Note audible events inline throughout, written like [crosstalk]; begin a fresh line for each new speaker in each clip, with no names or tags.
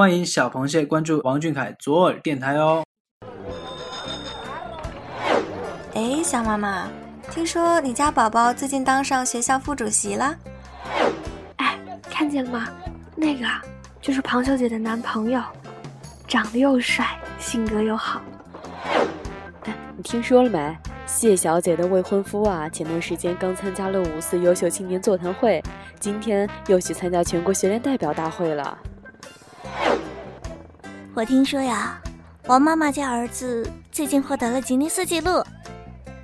欢迎小螃蟹关注王俊凯左耳电台哦。
哎，小妈妈，听说你家宝宝最近当上学校副主席了？
哎，看见了吗？那个就是庞小姐的男朋友，长得又帅，性格又好。
哎，你听说了没？谢小姐的未婚夫啊，前段时间刚参加了五四优秀青年座谈会，今天又去参加全国学联代表大会了。
我听说呀，王妈妈家儿子最近获得了吉尼斯纪录。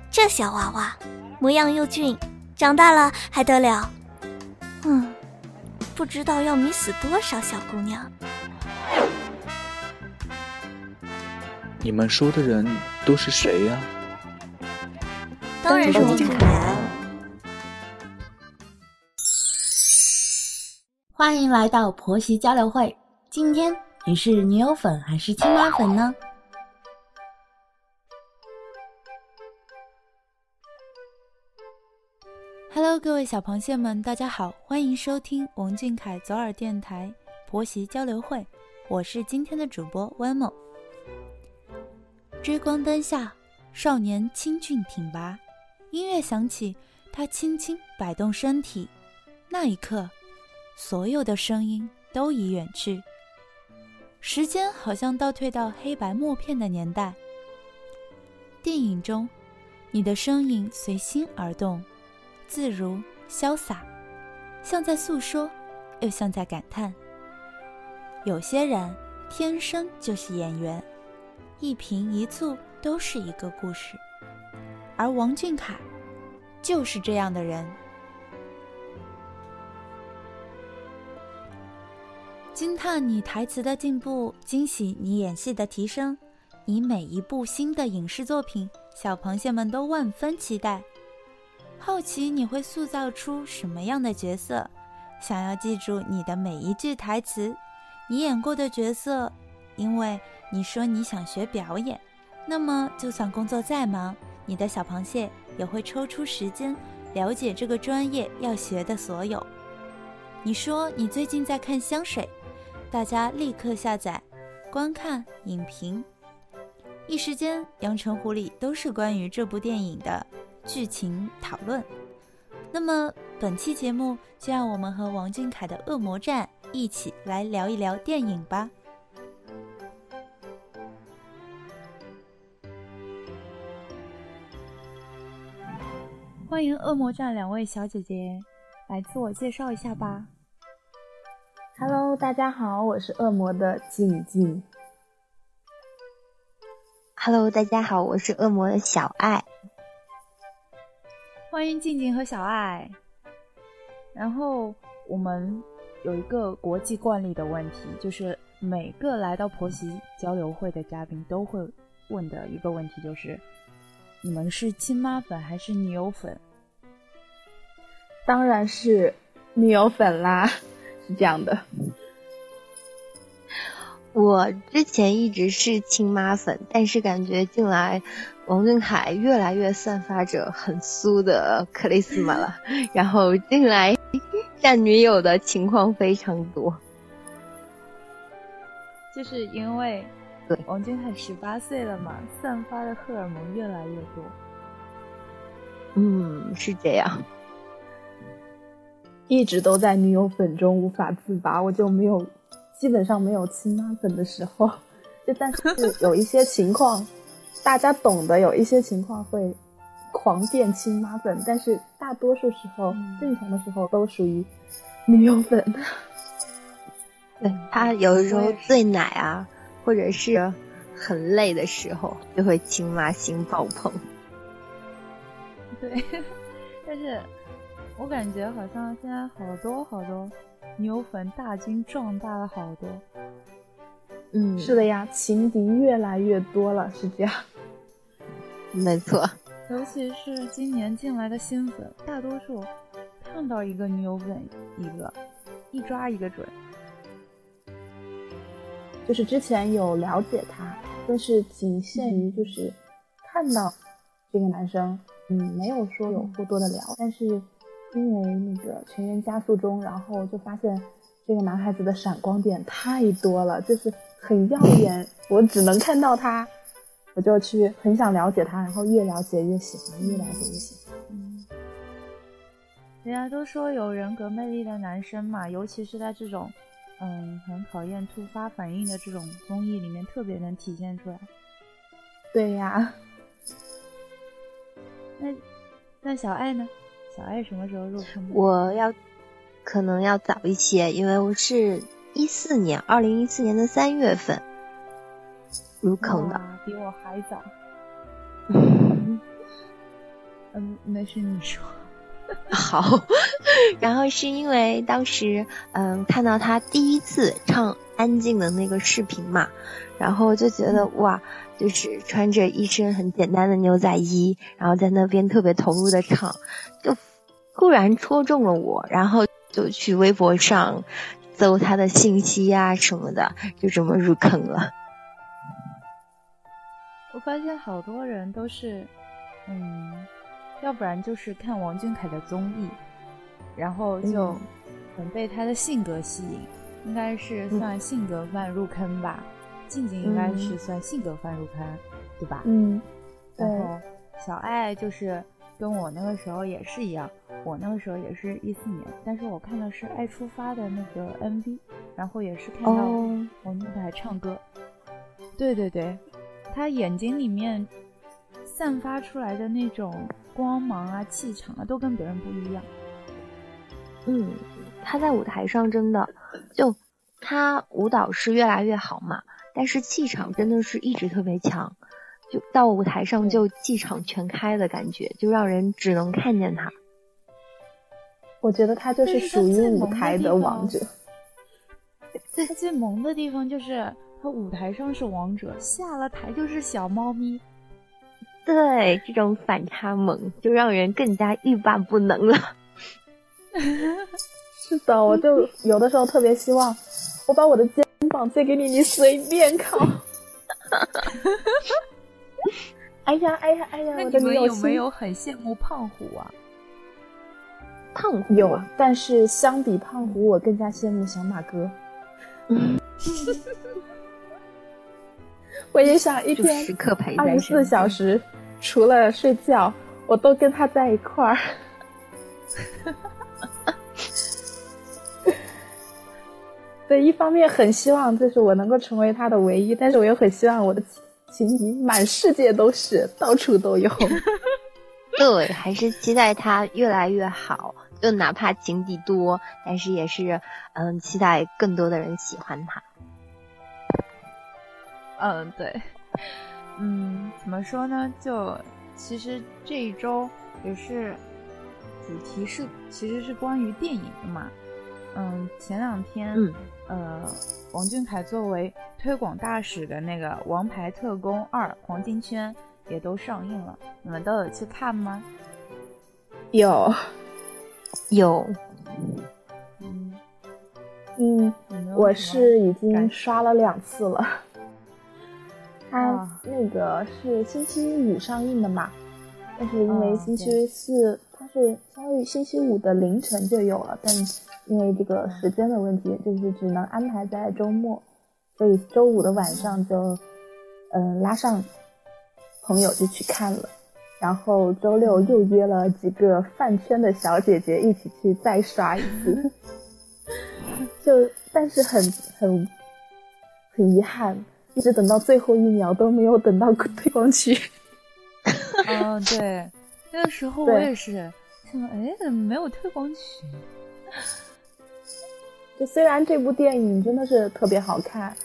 这小娃娃模样又俊，长大了还得了？嗯，不知道要迷死多少小姑娘。
你们说的人都是谁呀？
当然是王俊凯。
欢迎来到婆媳交流会。今天你是女友粉还是亲妈粉呢
？Hello，各位小螃蟹们，大家好，欢迎收听王俊凯左耳电台婆媳交流会，我是今天的主播 Wemo。追光灯下，少年清俊挺拔，音乐响起，他轻轻摆动身体，那一刻，所有的声音都已远去，时间好像倒退到黑白默片的年代。电影中，你的身影随心而动。自如潇洒，像在诉说，又像在感叹。有些人天生就是演员，一颦一蹙都是一个故事，而王俊凯就是这样的人。惊叹你台词的进步，惊喜你演戏的提升，你每一部新的影视作品，小螃蟹们都万分期待。好奇你会塑造出什么样的角色？想要记住你的每一句台词，你演过的角色，因为你说你想学表演，那么就算工作再忙，你的小螃蟹也会抽出时间了解这个专业要学的所有。你说你最近在看香水，大家立刻下载观看影评，一时间阳澄湖里都是关于这部电影的。剧情讨论，那么本期节目就让我们和王俊凯的《恶魔战》一起来聊一聊电影吧。欢迎《恶魔战》两位小姐姐，来自我介绍一下吧。
Hello，大家好，我是恶魔的静静。
Hello，大家好，我是恶魔的小爱。
欢迎静静和小爱。然后我们有一个国际惯例的问题，就是每个来到婆媳交流会的嘉宾都会问的一个问题，就是你们是亲妈粉还是女友粉？
当然是女友粉啦，是这样的。[laughs]
我之前一直是亲妈粉，但是感觉近来。王俊凯越来越散发着很酥的克里斯玛了，[laughs] 然后近来 [laughs] 占女友的情况非常多，
就是因为王俊凯十八岁了嘛，散发的荷尔蒙越来越多。
嗯，是这样，
一直都在女友粉中无法自拔，我就没有基本上没有亲妈粉的时候，就但是有一些情况。大家懂得有一些情况会狂变亲妈粉，但是大多数时候正常的时候都属于女友粉。[laughs]
对他有的时候醉奶啊，或者是很累的时候，就会亲妈心爆棚。[laughs]
对，但是我感觉好像现在好多好多女友粉大军壮大了好多。
嗯，是的呀，情敌越来越多了，是这样。[laughs]
没错，
尤其是今年进来的新粉，大多数看到一个女友粉一个，一抓一个准。
就是之前有了解他，但是仅限于就是看到这个男生，嗯，没有说有过多的聊。但是因为那个《全员加速中》，然后就发现。这个男孩子的闪光点太多了，就是很耀 [laughs] 眼，我只能看到他，我就去很想了解他，然后越了解越喜欢，越了解越喜欢。
嗯，人家都说有人格魅力的男生嘛，尤其是在这种嗯很考验突发反应的这种综艺里面，特别能体现出来。
对呀，
那那小爱呢？小爱什么时候入坑？
我要。可能要早一些，因为我是一四年，二零一四年的三月份入坑的，
比我还早。[laughs] 嗯，没事，你说。[laughs]
好，然后是因为当时嗯看到他第一次唱《安静》的那个视频嘛，然后就觉得哇，就是穿着一身很简单的牛仔衣，然后在那边特别投入的唱，就突然戳中了我，然后。就去微博上搜他的信息呀什么的，就这么入坑了。
我发现好多人都是，嗯，要不然就是看王俊凯的综艺，然后就很被他的性格吸引，应该是算性格范入坑吧。静静应该是算性格范入坑，对吧？
嗯，
然后小爱就是。跟我那个时候也是一样，我那个时候也是一四年，但是我看的是《爱出发》的那个 MV，然后也是看到王俊凯唱歌。对对对，他眼睛里面散发出来的那种光芒啊、气场啊，都跟别人不一样。
嗯，他在舞台上真的就他舞蹈是越来越好嘛，但是气场真的是一直特别强。就到舞台上就气场全开的感觉，就让人只能看见他。
我觉得他就是属于舞台的王者。
他最萌的地方就是他舞台上是王者，下了台就是小猫咪。
对，这种反差萌就让人更加欲罢不能了。
是的，我就有的时候特别希望我把我的肩膀借给你，你随便靠。[laughs] [laughs] 哎呀哎呀哎呀！
那你们有没有很羡慕胖虎啊？
胖虎
有，但是相比胖虎，我更加羡慕小马哥。[laughs] 我也想一天二十四小时，除了睡觉，我都跟他在一块儿。[laughs] 对，一方面很希望就是我能够成为他的唯一，但是我又很希望我的。情敌满世界都是，到处都有。[laughs]
对，还是期待他越来越好。就哪怕情敌多，但是也是，嗯，期待更多的人喜欢他。
嗯，对。嗯，怎么说呢？就其实这一周也是主题是，其实是关于电影的嘛。嗯，前两天，呃，王俊凯作为推广大使的那个《王牌特工二：黄金圈》也都上映了，你们都有去看吗？
有，
有。
嗯嗯，我是已经刷了两次了。[laughs] 它那个是星期五上映的嘛，但是因为星期四它是相当于星期五的凌晨就有了，但。因为这个时间的问题，就是只能安排在周末，所以周五的晚上就，嗯，拉上朋友就去看了，然后周六又约了几个饭圈的小姐姐一起去再刷一次，[laughs] 就但是很很很遗憾，一直等到最后一秒都没有等到推广曲。
嗯，[laughs] 对，那个时候我也是想，哎，怎么没有推广曲？
就虽然这部电影真的是特别好看，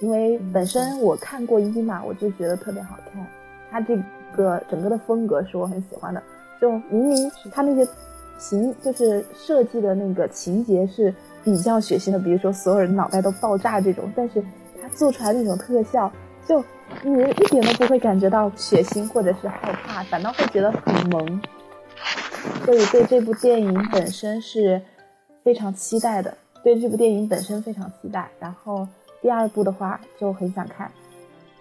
因为本身我看过一嘛，我就觉得特别好看。它这个整个的风格是我很喜欢的。就明明它那些情就是设计的那个情节是比较血腥的，比如说所有人脑袋都爆炸这种，但是它做出来那种特效，就你一点都不会感觉到血腥或者是害怕，反倒会觉得很萌。所以对这部电影本身是非常期待的。对这部电影本身非常期待，然后第二部的话就很想看，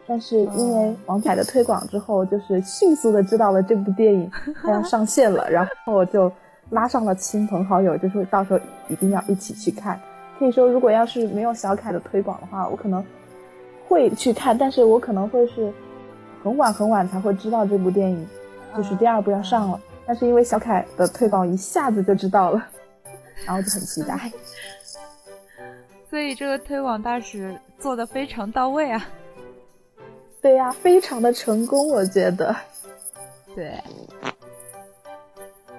但是因为王凯的推广之后，就是迅速的知道了这部电影 [laughs] 它要上线了，然后我就拉上了亲朋好友，就是到时候一定要一起去看。可以说，如果要是没有小凯的推广的话，我可能会去看，但是我可能会是很晚很晚才会知道这部电影，就是第二部要上了。但是因为小凯的推广，一下子就知道了，然后就很期待。[laughs]
所以这个推广大使做的非常到位啊！
对呀，非常的成功，我觉得。
对。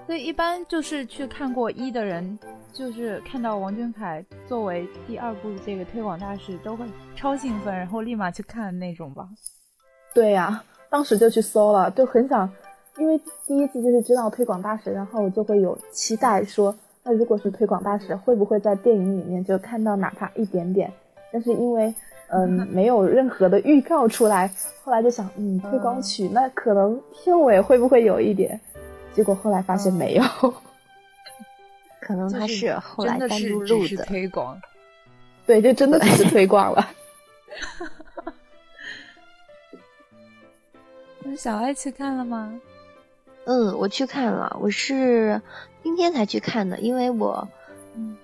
所以一般就是去看过一的人，就是看到王俊凯作为第二部这个推广大使，都会超兴奋，然后立马去看那种吧。
对呀，当时就去搜了，就很想，因为第一次就是知道推广大使，然后就会有期待说。那如果是推广大使，会不会在电影里面就看到哪怕一点点？但是因为嗯没有任何的预告出来，后来就想嗯推广曲那可能片尾会不会有一点？结果后来发现没有，[laughs]
可能他
是
后来单独录
的推广。[laughs]
对，就真的只是推广了。[laughs]
那小爱去看了吗？
嗯，我去看了，我是。今天才去看的，因为我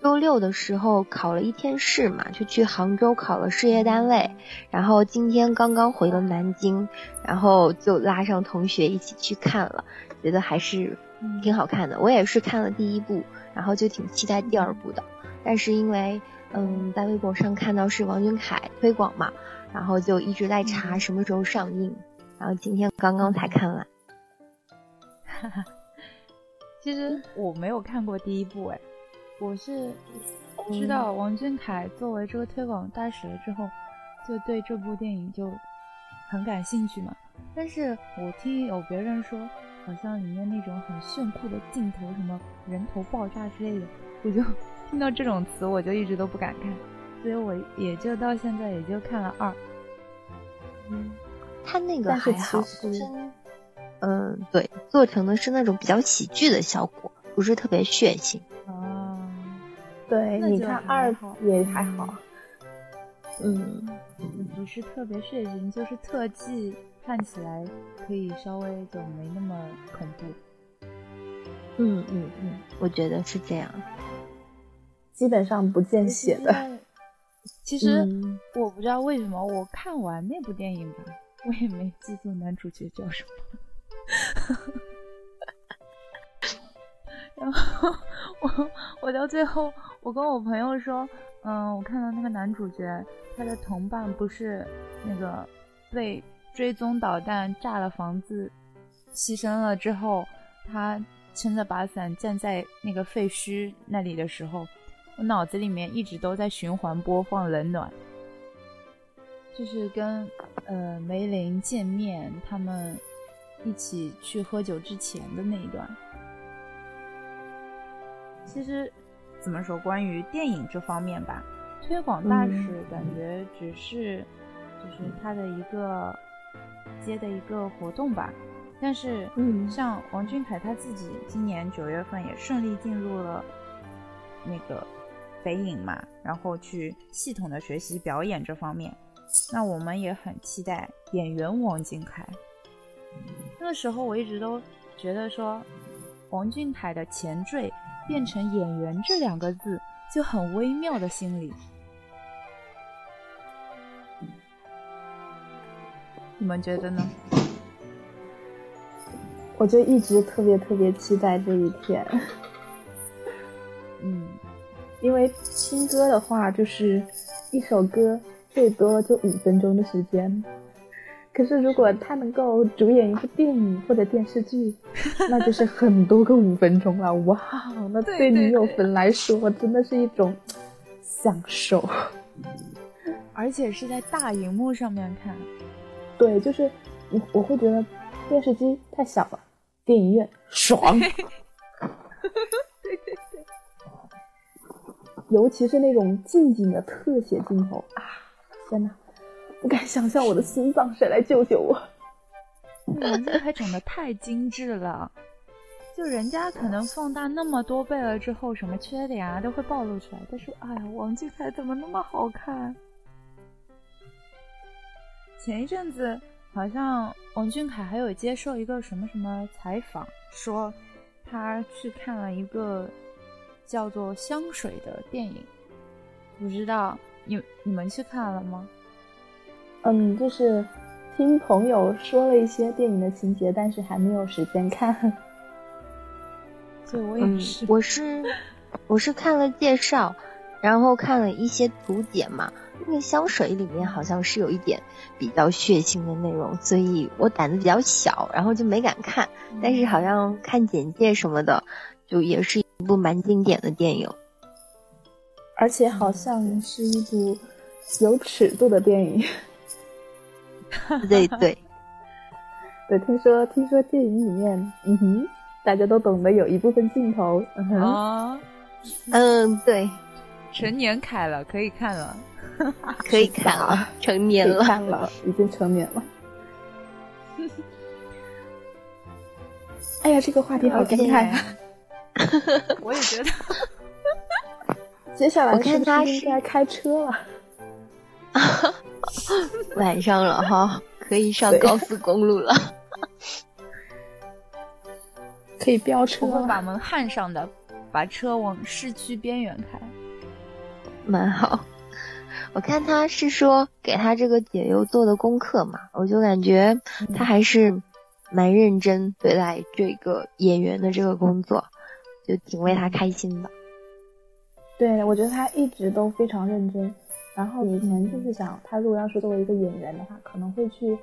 周六的时候考了一天试嘛，就去杭州考了事业单位，然后今天刚刚回了南京，然后就拉上同学一起去看了，觉得还是挺好看的。我也是看了第一部，然后就挺期待第二部的，但是因为嗯在微博上看到是王俊凯推广嘛，然后就一直在查什么时候上映，然后今天刚刚才看完。
哈哈。其实我没有看过第一部，哎，我是知道王俊凯作为这个推广大使了之后，就对这部电影就很感兴趣嘛。但是我听有别人说，好像里面那种很炫酷的镜头，什么人头爆炸之类的，我就 [laughs] 听到这种词，我就一直都不敢看，所以我也就到现在也就看了二。
嗯，他那个还好。嗯，对，做成的是那种比较喜剧的效果，不是特别血腥。
哦，
对，你看二也还好。
嗯，不是特别血腥，就是特技看起来可以稍微就没那么恐怖。
嗯嗯嗯，我觉得是这样，
基本上不见血的。
其实 [laughs] 我不知道为什么，我看完那部电影吧，我也没记住男主角叫什么。[laughs] 然后我 [laughs] 我到最后，我跟我朋友说，嗯，我看到那个男主角，他的同伴不是那个被追踪导弹炸了房子，牺牲了之后，他撑着把伞站在那个废墟那里的时候，我脑子里面一直都在循环播放《冷暖》，就是跟呃梅林见面，他们。一起去喝酒之前的那一段，其实怎么说？关于电影这方面吧，推广大使感觉只是就是他的一个接的一个活动吧。但是，嗯，像王俊凯他自己今年九月份也顺利进入了那个北影嘛，然后去系统的学习表演这方面。那我们也很期待演员王俊凯。那个时候我一直都觉得说，王俊凯的前缀变成演员这两个字就很微妙的心理，你们觉得呢？
我就一直特别特别期待这一天。[laughs]
嗯，
因为听歌的话，就是一首歌最多就五分钟的时间。可是，如果他能够主演一部电影或者电视剧，[laughs] 那就是很多个五分钟了。哇，那对女友粉来说真的是一种享受，
而且是在大荧幕上面看。
对，就是我我会觉得电视机太小了，电影院爽。对
对对，
尤其是那种近景的特写镜头啊！天哪。不敢想象我的心脏，谁来救救我？
王俊凯长得太精致了，就人家可能放大那么多倍了之后，什么缺点啊都会暴露出来。但是，哎呀，王俊凯怎么那么好看？前一阵子好像王俊凯还有接受一个什么什么采访，说他去看了一个叫做《香水》的电影。不知道你你们去看了吗？
嗯，就是听朋友说了一些电影的情节，但是还没有时间看。[laughs]
对，我也是。
我是我是看了介绍，然后看了一些图解嘛。那个香水里面好像是有一点比较血腥的内容，所以我胆子比较小，然后就没敢看。但是好像看简介什么的，就也是一部蛮经典的电影，
而且好像是一部有尺度的电影。[laughs]
对对 [laughs]
对，听说听说电影里面，嗯哼，大家都懂得有一部分镜头，嗯哼，
嗯，对，
成年凯了，可以看了。[laughs]
可以看了，成年了，
看了，已经成年了。哎呀，这个话题好尴尬呀！
我也觉得。
接下来
我看他
应该开车了。[laughs]
晚上了哈，可以上高速公路了，[laughs]
可以飙车。
我会把门焊上的，把车往市区边缘开。
蛮好。我看他是说给他这个解忧做的功课嘛，我就感觉他还是蛮认真对待这个演员的这个工作，就挺为他开心的。
对，我觉得他一直都非常认真。然后以前就是想，他如果要是作为一个演员的话，可能会去，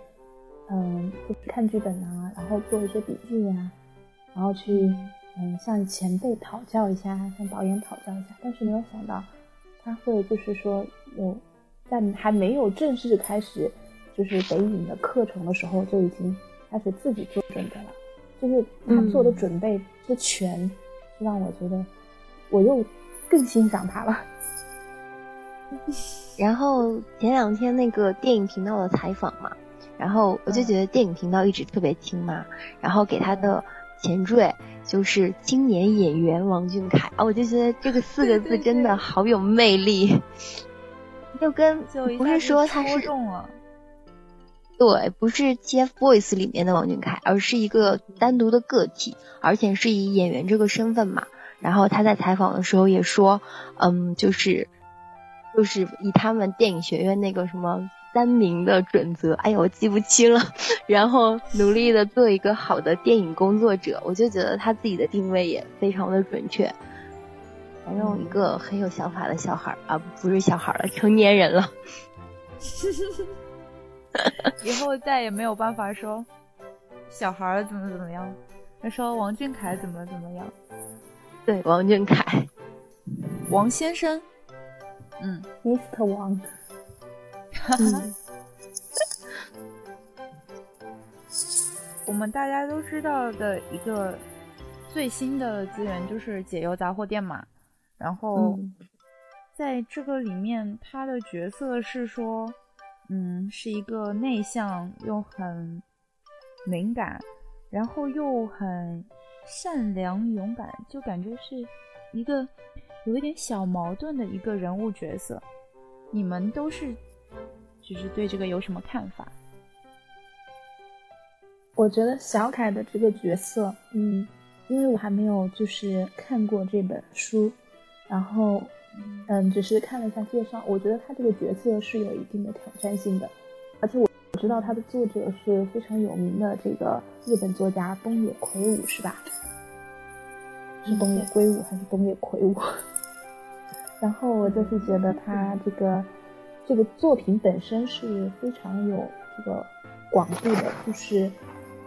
嗯，看剧本啊，然后做一些笔记呀，然后去，嗯，向前辈讨教一下，向导演讨教一下。但是没有想到。他会就是说，有在还没有正式开始就是北影的课程的时候，就已经开始自己做准备了。就是他做的准备之全，就让我觉得我又更欣赏他了。
然后前两天那个电影频道的采访嘛，然后我就觉得电影频道一直特别亲妈，然后给他的。前缀就是青年演员王俊凯。啊，我就觉得这个四个字真的好有魅力，就跟不是说他是对，不是 TFBOYS 里面的王俊凯，而是一个单独的个体，而且是以演员这个身份嘛。然后他在采访的时候也说，嗯，就是就是以他们电影学院那个什么。三明的准则，哎呀，我记不清了。然后努力的做一个好的电影工作者，我就觉得他自己的定位也非常的准确。反正一个很有想法的小孩啊，不是小孩了，成年人了。[laughs]
以后再也没有办法说小孩怎么怎么样，他说王俊凯怎么怎么样。
对，王俊凯，
王先生，
嗯，Mr. 王。
我们大家都知道的一个最新的资源就是解忧杂货店嘛，然后在这个里面，他的角色是说，嗯，是一个内向又很敏感，然后又很善良勇敢，就感觉是一个有一点小矛盾的一个人物角色。你们都是。就是对这个有什么看法？
我觉得小凯的这个角色，嗯，因为我还没有就是看过这本书，然后，嗯，只是看了一下介绍，我觉得他这个角色是有一定的挑战性的，而且我知道他的作者是非常有名的这个日本作家东野圭吾，是吧？是东野圭吾还是东野圭吾？然后我就是觉得他这个。这个作品本身是非常有这个广度的，就是，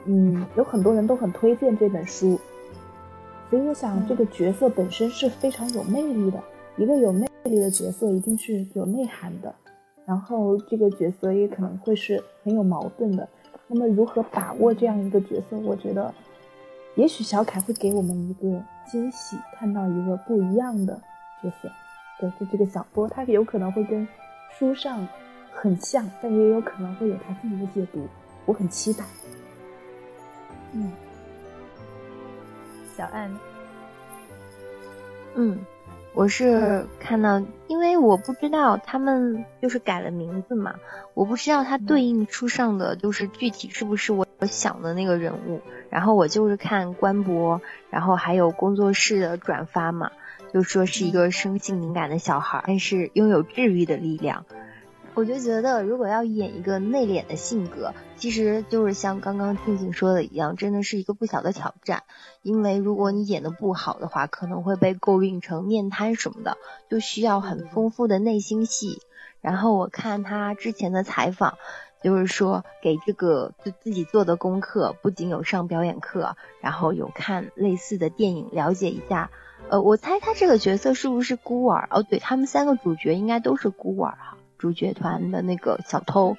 嗯，有很多人都很推荐这本书，所以我想这个角色本身是非常有魅力的。一个有魅力的角色一定是有内涵的，然后这个角色也可能会是很有矛盾的。那么如何把握这样一个角色？我觉得，也许小凯会给我们一个惊喜，看到一个不一样的角色。对，就这个小波，他有可能会跟。书上很像，但也有可能会有他自己的解读，我很期待。
嗯，小安，
嗯，我是看到，因为我不知道他们就是改了名字嘛，我不知道他对应书上的就是具体是不是我想的那个人物，然后我就是看官博，然后还有工作室的转发嘛。就说是一个生性敏感的小孩，但是拥有治愈的力量。我就觉得，如果要演一个内敛的性格，其实就是像刚刚静静说的一样，真的是一个不小的挑战。因为如果你演的不好的话，可能会被诟病成面瘫什么的，就需要很丰富的内心戏。然后我看他之前的采访，就是说给这个就自己做的功课，不仅有上表演课，然后有看类似的电影，了解一下。呃，我猜他这个角色是不是孤儿？哦，对他们三个主角应该都是孤儿哈。主角团的那个小偷，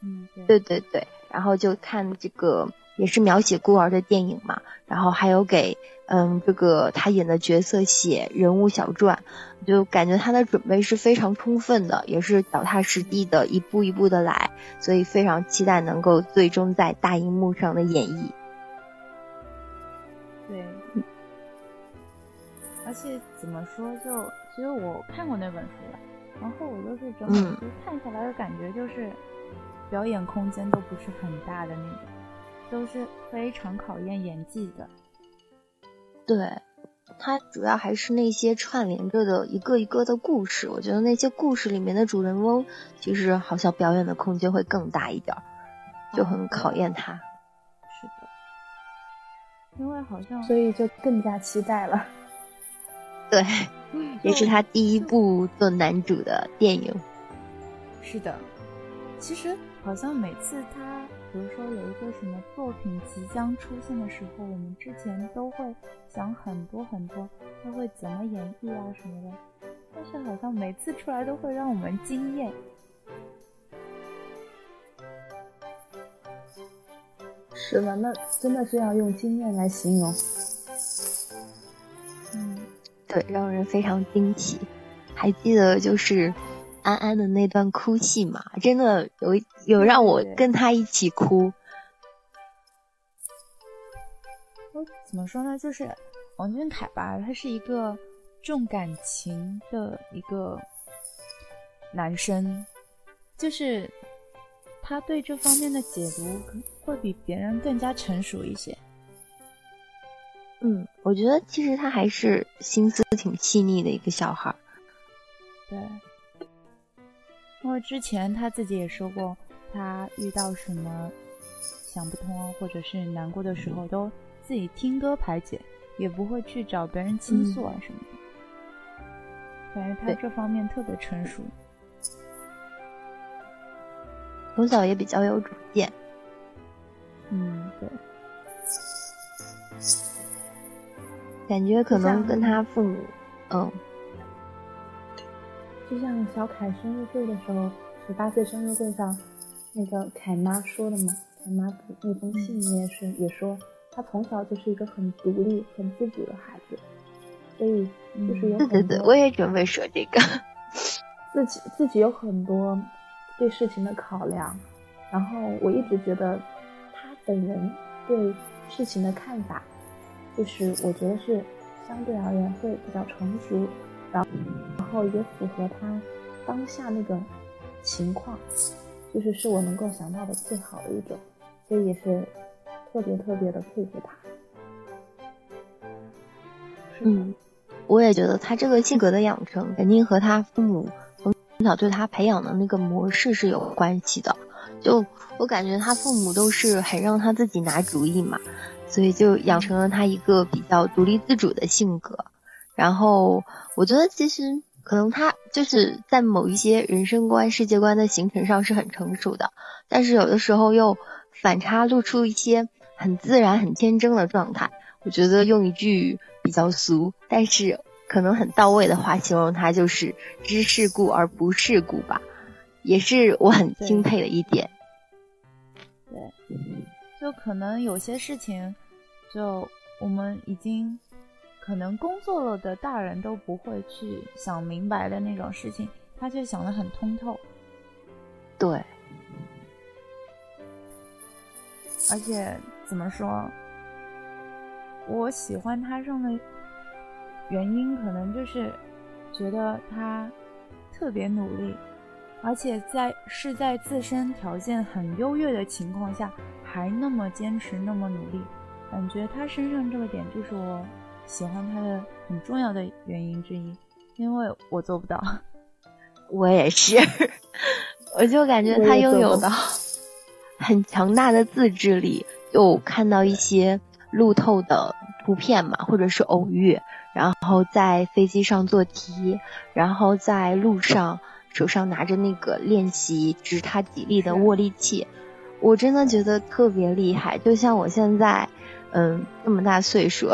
嗯，
对对对，然后就看这个也是描写孤儿的电影嘛，然后还有给嗯这个他演的角色写人物小传，就感觉他的准备是非常充分的，也是脚踏实地的一步一步的来，所以非常期待能够最终在大荧幕上的演绎。
而且怎么说，就其实我看过那本书了。然后我就是整本书看下来的感觉就是，表演空间都不是很大的那种，都是非常考验演技的。
对，它主要还是那些串联着的一个一个的故事。我觉得那些故事里面的主人翁，其实好像表演的空间会更大一点，就很考验他。
是的，因为好像
所以就更加期待了。
对。也是他第一部做男主的电影。
是的，其实好像每次他，比如说有一个什么作品即将出现的时候，我们之前都会想很多很多，他会怎么演绎啊什么的。但是好像每次出来都会让我们惊艳。
是的，那真的是要用惊艳来形容。
对，让人非常惊奇。还记得就是安安的那段哭戏嘛？真的有有让我跟他一起哭。
我怎么说呢？就是王俊凯吧，他是一个重感情的一个男生，就是他对这方面的解读会比别人更加成熟一些。
嗯，我觉得其实他还是心思挺细腻的一个小孩。
对，因为之前他自己也说过，他遇到什么想不通或者是难过的时候，都自己听歌排解，也不会去找别人倾诉啊什么的。感觉他这方面特别成熟，
从小也比较有主见。
嗯，对。
感觉可能跟他父母，嗯，
就像小凯生日会的时候，十八岁生日会上，那个凯妈说的嘛，凯妈那封信里面是也说，他从小就是一个很独立、很自主的孩子，所以就是有
对对对，我也准备说这个，
自己自己有很多对事情的考量，然后我一直觉得他本人对事情的看法。就是我觉得是相对而言会比较成熟，然后然后也符合他当下那个情况，就是是我能够想到的最好的一种，所以也是特别特别的佩服他。
嗯，我也觉得他这个性格的养成肯定和他父母从小对他培养的那个模式是有关系的。就我感觉他父母都是很让他自己拿主意嘛。所以就养成了他一个比较独立自主的性格，然后我觉得其实可能他就是在某一些人生观、世界观的形成上是很成熟的，但是有的时候又反差露出一些很自然、很天真的状态。我觉得用一句比较俗，但是可能很到位的话形容他就是知世故而不世故吧，也是我很钦佩的一点。
对，就可能有些事情。就我们已经可能工作了的大人都不会去想明白的那种事情，他却想得很通透。
对，
而且怎么说，我喜欢他上的原因，可能就是觉得他特别努力，而且在是在自身条件很优越的情况下，还那么坚持，那么努力。感觉他身上这个点就是我喜欢他的很重要的原因之一，因为我做不到。[laughs]
我也是，[laughs] 我就感觉他拥有的 [laughs] 很强大的自制力。就看到一些路透的图片嘛，或者是偶遇，然后在飞机上做题，然后在路上手上拿着那个练习指他几力的握力器，我真的觉得特别厉害。就像我现在，嗯，这么大岁数，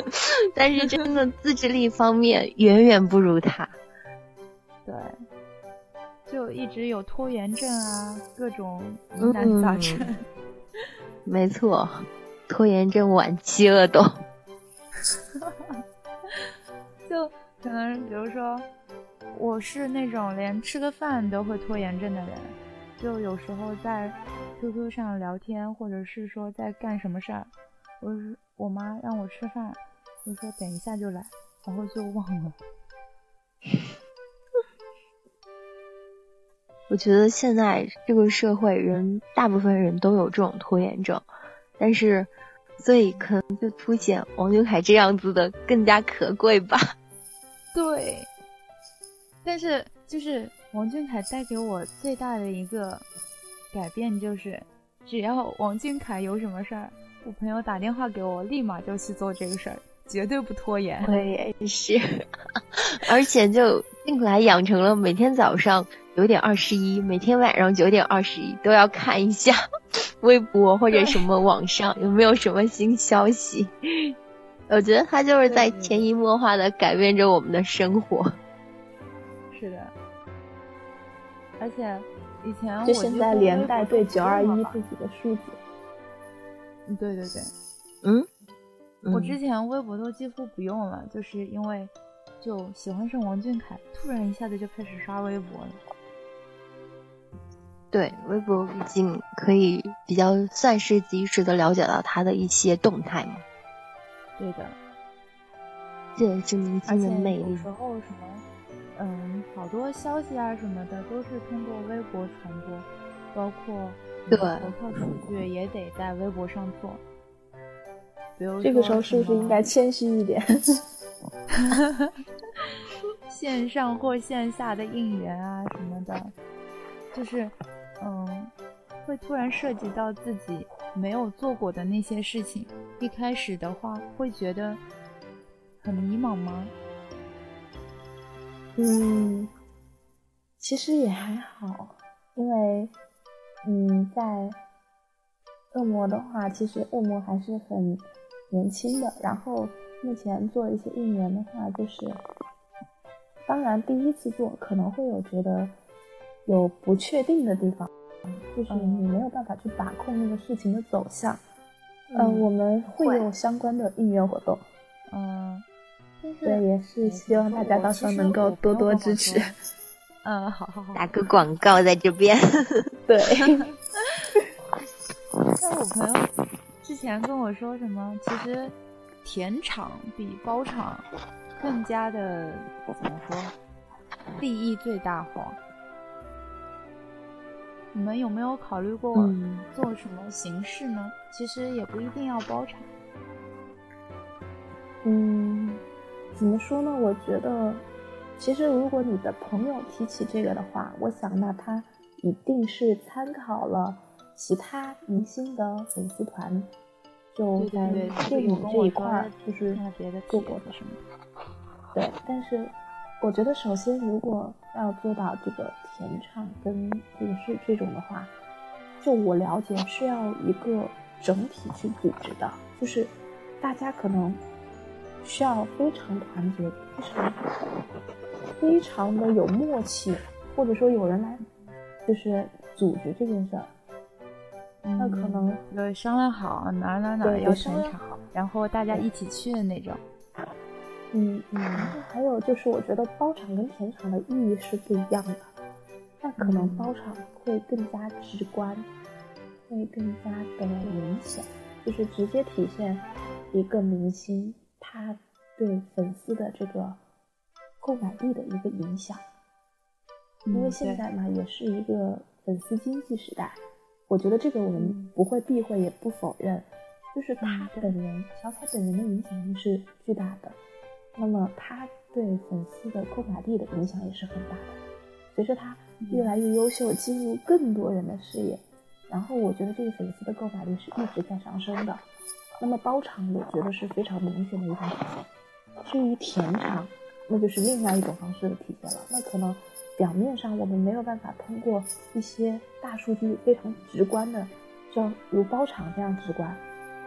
[laughs] 但是真的自制力方面远远不如他。
对。就一直有拖延症啊，各种疑难杂症。
没错，拖延症晚期了都。[laughs]
就可能比如说，我是那种连吃个饭都会拖延症的人。就有时候在 QQ 上聊天，或者是说在干什么事儿，我我妈让我吃饭，我说等一下就来，然后就忘了。
我觉得现在这个社会人大部分人都有这种拖延症，但是，所以可能就凸显王俊凯这样子的更加可贵吧。[laughs]
对，但是就是王俊凯带给我最大的一个改变就是，只要王俊凯有什么事儿，我朋友打电话给我，立马就去做这个事儿，绝对不拖延。
我也是，[laughs] 而且就进来养成了每天早上。九点二十一，每天晚上九点二十一都要看一下 [laughs] 微博或者什么网上有没有什么新消息。我觉得他就是在潜移默化的改变着我们的生活。
是的，而且以前
就现在连带对九二一自己的数字。
嗯，对对对，
嗯，
我之前微博都几乎不用了，就是因为就喜欢上王俊凯，突然一下子就开始刷微博了。
对，微博毕竟可以比较算是及时的了解到他的一些动态嘛。
对的，
这也是明星的魅力。
有时候什么，嗯，好多消息啊什么的都是通过微博传播，包括
对
投票数据也得在微博上做。比如
这个时候是不是应该谦虚一点？
线上或线下的应援啊什么的，就是。嗯，会突然涉及到自己没有做过的那些事情，一开始的话会觉得很迷茫吗？
嗯，其实也还好，因为嗯，在恶魔的话，其实恶魔还是很年轻的。然后目前做一些应援的话，就是当然第一次做可能会有觉得。有不确定的地方，就是你没有办法去把控那个事情的走向。嗯，我们会有相关的应援活动。
嗯，
对，也是希望大家到时候能够多多支持。
嗯，好好好，
打个广告在这边。[laughs]
对。[laughs]
像我朋友之前跟我说什么，其实甜厂比包场更加的怎么说，利益最大化。你们有没有考虑过做什么形式呢？其实也不一定要包场。
嗯，怎么说呢？我觉得，其实如果你的朋友提起这个的话，我想那他一定是参考了其他明星的粉丝团，就在电影这一块儿，就是做过的什么。对，但是。我觉得首先，如果要做到这个甜唱跟这个是这种的话，就我了解是要一个整体去组织的，就是大家可能需要非常团结，非常非常的有默契，或者说有人来就是组织这件事儿，那可能
就商量好哪哪哪要填唱，然后大家一起去的那种。
嗯嗯，还有就是，我觉得包场跟填场的意义是不一样的。那可能包场会更加直观，会更加的明显，就是直接体现一个明星他对粉丝的这个购买力的一个影响。因为现在嘛，也是一个粉丝经济时代，我觉得这个我们不会避讳，也不否认。就是他本人，小彩本人的影响力是巨大的，那么他对粉丝的购买力的影响也是很大的。随着他越来越优秀，进入更多人的视野，然后我觉得这个粉丝的购买力是一直在上升的。那么包场，我觉得是非常明显的一种体现。至于甜场，那就是另外一种方式的体现了。那可能表面上我们没有办法通过一些大数据非常直观的，像如包场这样直观，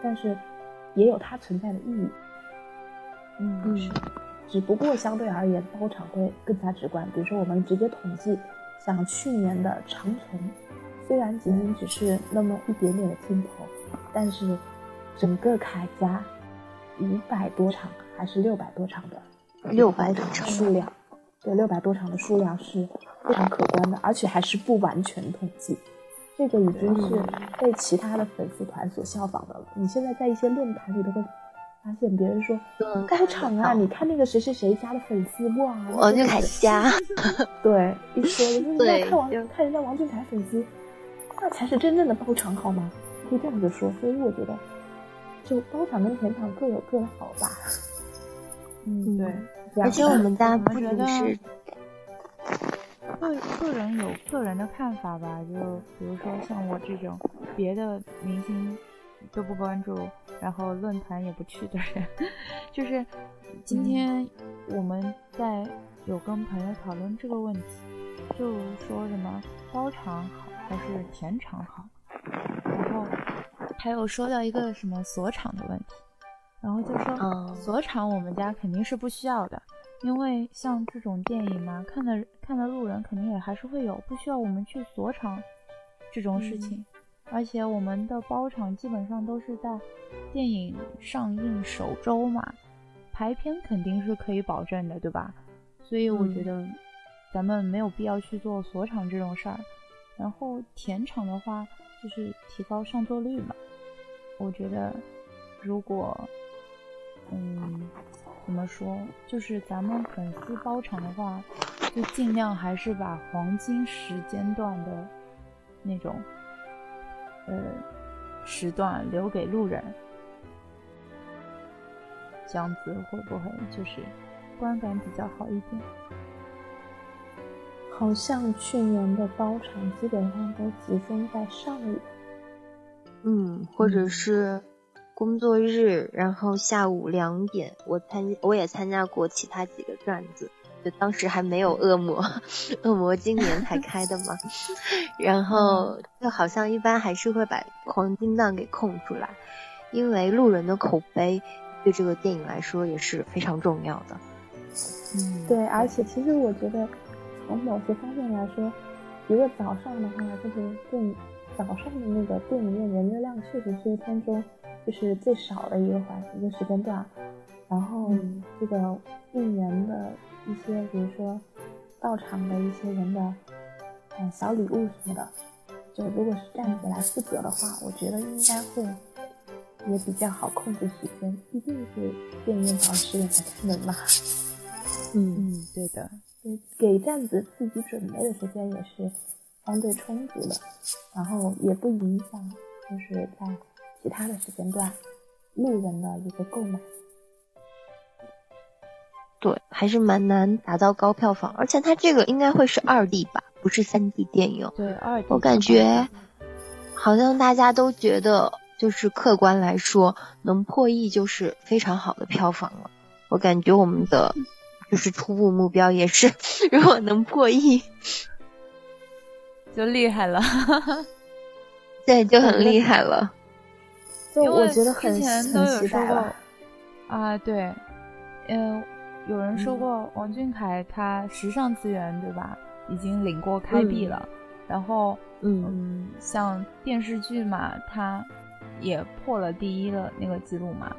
但是也有它存在的意义。
嗯，
是。只不过相对而言，包场会更加直观。比如说，我们直接统计，像去年的长城，虽然仅仅只是那么一点点的镜头，但是整个铠甲五百多场还是六百多场的
六百多场
数量，对，六百多场的数量是非常可观的，而且还是不完全统计。这个已经是被其他的粉丝团所效仿的了。你现在在一些论坛里都会。发现别人说高场啊，你看那个谁谁谁家的粉丝哇，
王俊凯家，[laughs]
对，一说就是看王看人家王俊凯粉丝，那才是真正的包场好吗？可以这样子说，所以我觉得，就包场跟甜场各有各的好吧。
嗯，对，
而且我们家不仅是
个个人有个人的看法吧，就比如说像我这种别的明星。都不关注，然后论坛也不去的人，[laughs] 就是今天我们在有跟朋友讨论这个问题，就说什么包场好还是前场好，然后还有说到一个什么锁场的问题，然后就说锁场我们家肯定是不需要的，因为像这种电影嘛，看的看的路人肯定也还是会有，不需要我们去锁场这种事情。而且我们的包场基本上都是在电影上映首周嘛，排片肯定是可以保证的，对吧？所以我觉得咱们没有必要去做锁场这种事儿。然后填场的话，就是提高上座率嘛。我觉得如果，嗯，怎么说，就是咱们粉丝包场的话，就尽量还是把黄金时间段的那种。呃，时段留给路人，这样子会不会就是观感比较好一点？
好像去年的包场基本上都集中在上午，
嗯，或者是工作日，然后下午两点。我参我也参加过其他几个段子。就当时还没有恶魔，恶魔今年才开的嘛，[laughs] 然后就好像一般还是会把黄金档给空出来，因为路人的口碑对这个电影来说也是非常重要的。
嗯，对，而且其实我觉得从某些方面来说，一个早上的话，就是电影早上的那个电影院人流量确实是一天中就是最少的一个环一个时间段，然后这个应援的。一些比如说到场的一些人的嗯小礼物什么的，就如果是站子来负责的话，我觉得应该会也比较好控制时间，毕竟是电影院早上十点才开门嘛。[laughs]
嗯嗯，对的，
对，给站子自己准备的时间也是相对充足的，然后也不影响就是在其他的时间段路人的一个购买。
对，还是蛮难达到高票房，而且它这个应该会是二 D 吧，不是三 D 电影。
对，二 D。
我感觉好像大家都觉得，就是客观来说，能破亿就是非常好的票房了。我感觉我们的就是初步目标也是，[laughs] 如果能破亿，
就厉害了。[laughs]
对，就很厉害了。
就我觉得
之前都有说
过
啊，对，嗯。有人说过，王俊凯他时尚资源对吧，已经领过开闭了。然后，嗯，像电视剧嘛，他也破了第一的那个记录嘛。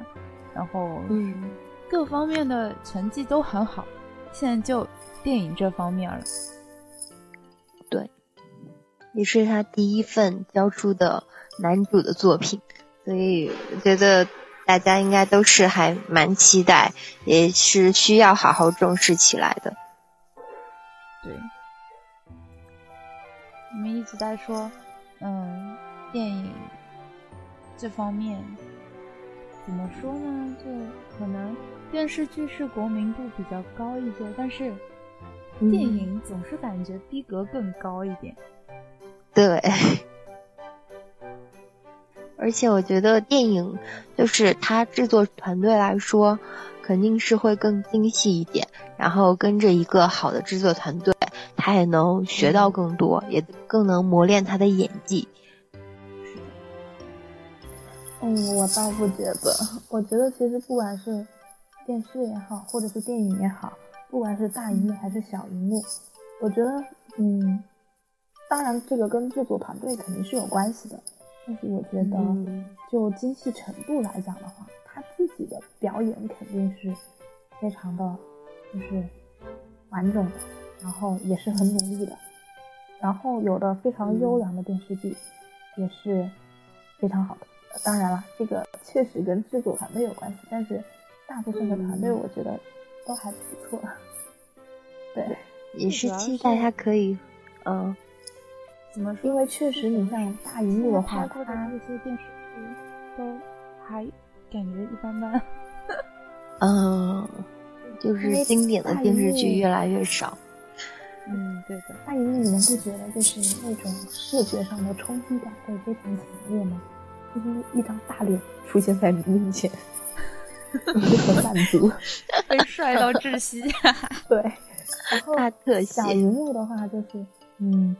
然后，嗯，各方面的成绩都很好。现在就电影这方面了，
对，也是他第一份交出的男主的作品，所以我觉得。大家应该都是还蛮期待，也是需要好好重视起来的。
对，我们一直在说，嗯，电影这方面怎么说呢？就可能电视剧是国民度比较高一些，但是电影总是感觉逼格更高一点。
对，而且我觉得电影就是它制作团队来说，肯定是会更精细一点。然后跟着一个好的制作团队，他也能学到更多，也更能磨练他的演技。
嗯，我倒不觉得。我觉得其实不管是电视也好，或者是电影也好，不管是大荧幕还是小荧幕，我觉得，嗯，当然这个跟制作团队肯定是有关系的。但是我觉得，就精细程度来讲的话，他自己的表演肯定是非常的，就是完整的，然后也是很努力的。然后有的非常优良的电视剧，也是非常好的。当然了，这个确实跟制作团队有关系，但是大部分的团队我觉得都还不错。[laughs] 对，
也是期待他可以，嗯，
怎么说？
因为确实你像大荧幕的话，
他那些电视剧都还感觉一般般。[laughs]
嗯，就是经典的电视剧越来越少。
嗯，对的。
大荧幕你们不觉得就是那种视觉上的冲击感会非常强烈吗？就是一张大脸出现在你面前，就很满足，
被帅到窒息。[laughs]
对，然后
大特
小荧幕的话就是，嗯，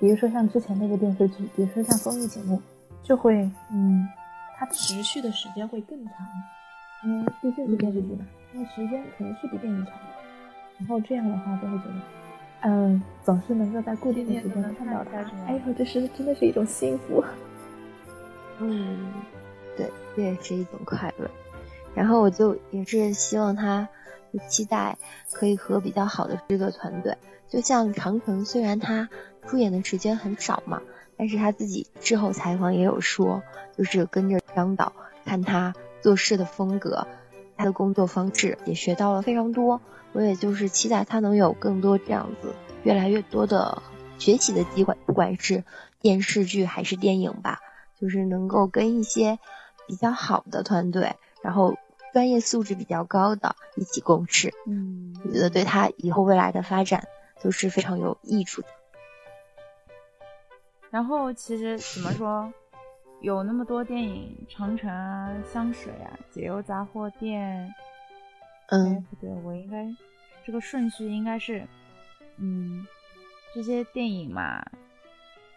比如说像之前那个电视剧，比如说像综艺节目，就会，嗯，它持续的时间会更长，因为毕竟是电视剧嘛，它的时间肯定是比电影长的。然后这样的话就会觉得，嗯，总是能够在固定的时间看到它，哎呦，这是真的是一种幸福。
嗯，[laughs] 对，这也是一种快乐。然后我就也是希望他，期待可以和比较好的制作团队，就像长城，虽然他出演的时间很少嘛，但是他自己之后采访也有说，就是跟着张导看他做事的风格，他的工作方式也学到了非常多。我也就是期待他能有更多这样子越来越多的学习的机会，不管是电视剧还是电影吧。就是能够跟一些比较好的团队，然后专业素质比较高的一起共事，
嗯，
我觉得对他以后未来的发展都是非常有益处的。
然后其实怎么说，有那么多电影，《长城》啊，《香水》啊，《解忧杂货店》，
嗯，
不对，我应该这个顺序应该是，嗯，这些电影嘛，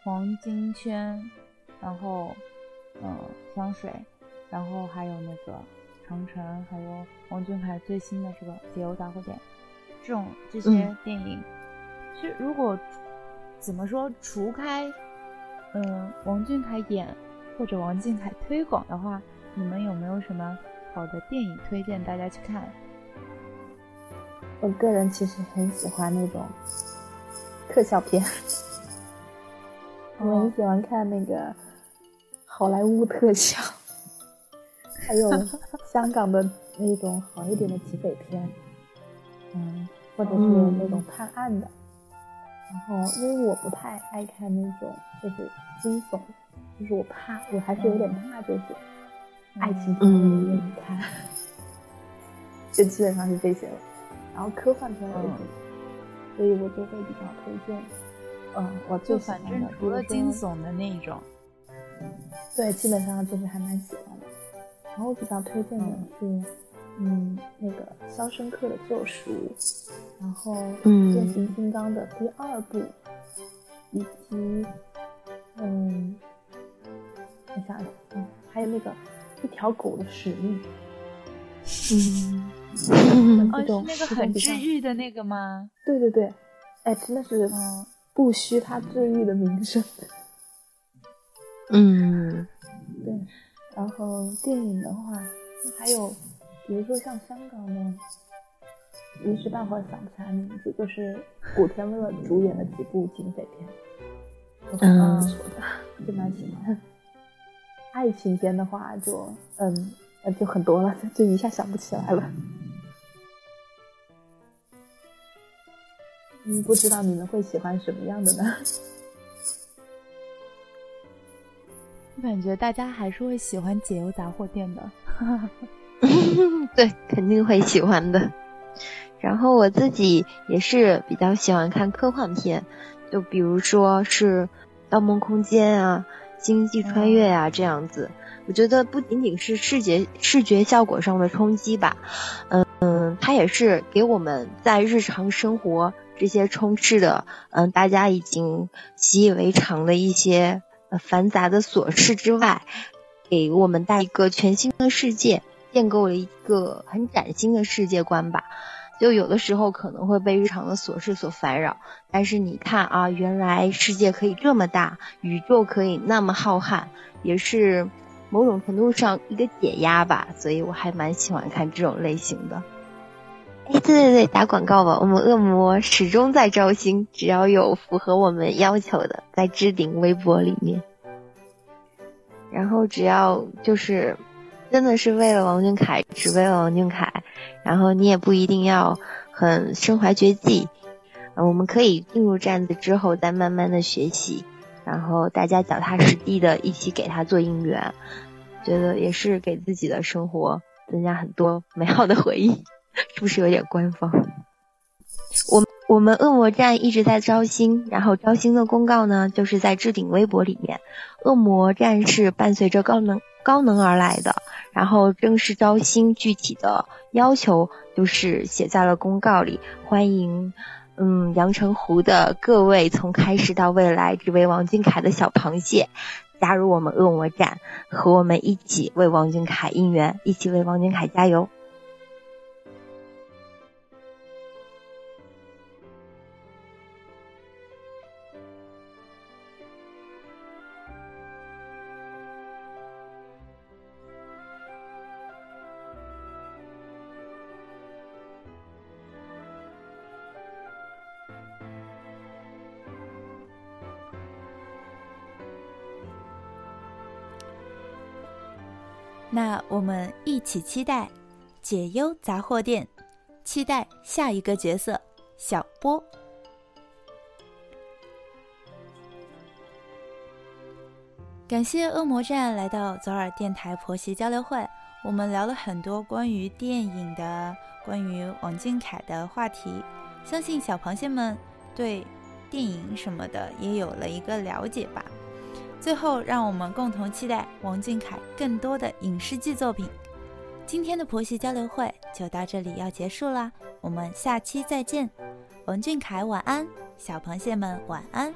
黄金圈。然后，嗯，香水，然后还有那个长城，还有王俊凯最新的这个《解忧杂货店》，这种这些电影，其实如果怎么说，除开嗯王俊凯演或者王俊凯推广的话，你们有没有什么好的电影推荐大家去看？
我个人其实很喜欢那种特效片，[laughs] 我很喜欢看那个。好莱坞特效，还有 [laughs] 香港的那种好一点的警匪片，嗯，或者是那种探案的。然后，因为我不太爱看那种就是惊悚，就是我怕，我还是有点怕，就是爱情片我不愿意看，就基本上是这些了。然后科幻片为主，所以我就会比较推荐。嗯，我
就反正除了惊悚的那一种。
对，基本上就是还蛮喜欢的。然后我比较推荐的是，嗯，那个《肖申克的救赎》，然后《变形金刚》的第二部，以及，嗯，我想想，嗯，还有那个《一条狗的使命》。
嗯，[laughs] 哦，是那个很治愈的那个吗？
对对对，哎，真的是不虚他治愈的名声。
嗯，
对，然后电影的话，还有，比如说像香港的，一时半会想不起来名字，就是古天乐主演的几部警匪片，都蛮不错的，就蛮喜欢。爱情片的话，就嗯，呃，[laughs] 就很多了，[laughs] 就一下想不起来了。嗯，不知道你们会喜欢什么样的呢？
我感觉大家还是会喜欢解忧杂货店的。[laughs]
对，肯定会喜欢的。然后我自己也是比较喜欢看科幻片，就比如说是《盗梦空间》啊、《星际穿越》啊这样子。我觉得不仅仅是视觉视觉效果上的冲击吧，嗯嗯，它也是给我们在日常生活这些充斥的，嗯，大家已经习以为常的一些繁杂的琐事之外，给我们带一个全新的世界。建构了一个很崭新的世界观吧，就有的时候可能会被日常的琐事所烦扰，但是你看啊，原来世界可以这么大，宇宙可以那么浩瀚，也是某种程度上一个解压吧，所以我还蛮喜欢看这种类型的。哎，对对对，打广告吧，我们恶魔始终在招新，只要有符合我们要求的，在置顶微博里面，然后只要就是。真的是为了王俊凯，只为了王俊凯，然后你也不一定要很身怀绝技，我们可以进入站子之后再慢慢的学习，然后大家脚踏实地的一起给他做应援，觉得也是给自己的生活增加很多美好的回忆，是不是有点官方？我我们恶魔站一直在招新，然后招新的公告呢，就是在置顶微博里面，恶魔战士伴随着高能。高能而来的，然后正式招新，具体的要求就是写在了公告里。欢迎，嗯，阳澄湖的各位从开始到未来只为王俊凯的小螃蟹，加入我们恶魔战，和我们一起为王俊凯应援，一起为王俊凯加油。
一起期待解忧杂货店，期待下一个角色小波。感谢恶魔站来到左耳电台婆媳交流会，我们聊了很多关于电影的、关于王俊凯的话题，相信小螃蟹们对电影什么的也有了一个了解吧。最后，让我们共同期待王俊凯更多的影视剧作品。今天的婆媳交流会就到这里要结束啦，我们下期再见。王俊凯晚安，小螃蟹们晚安。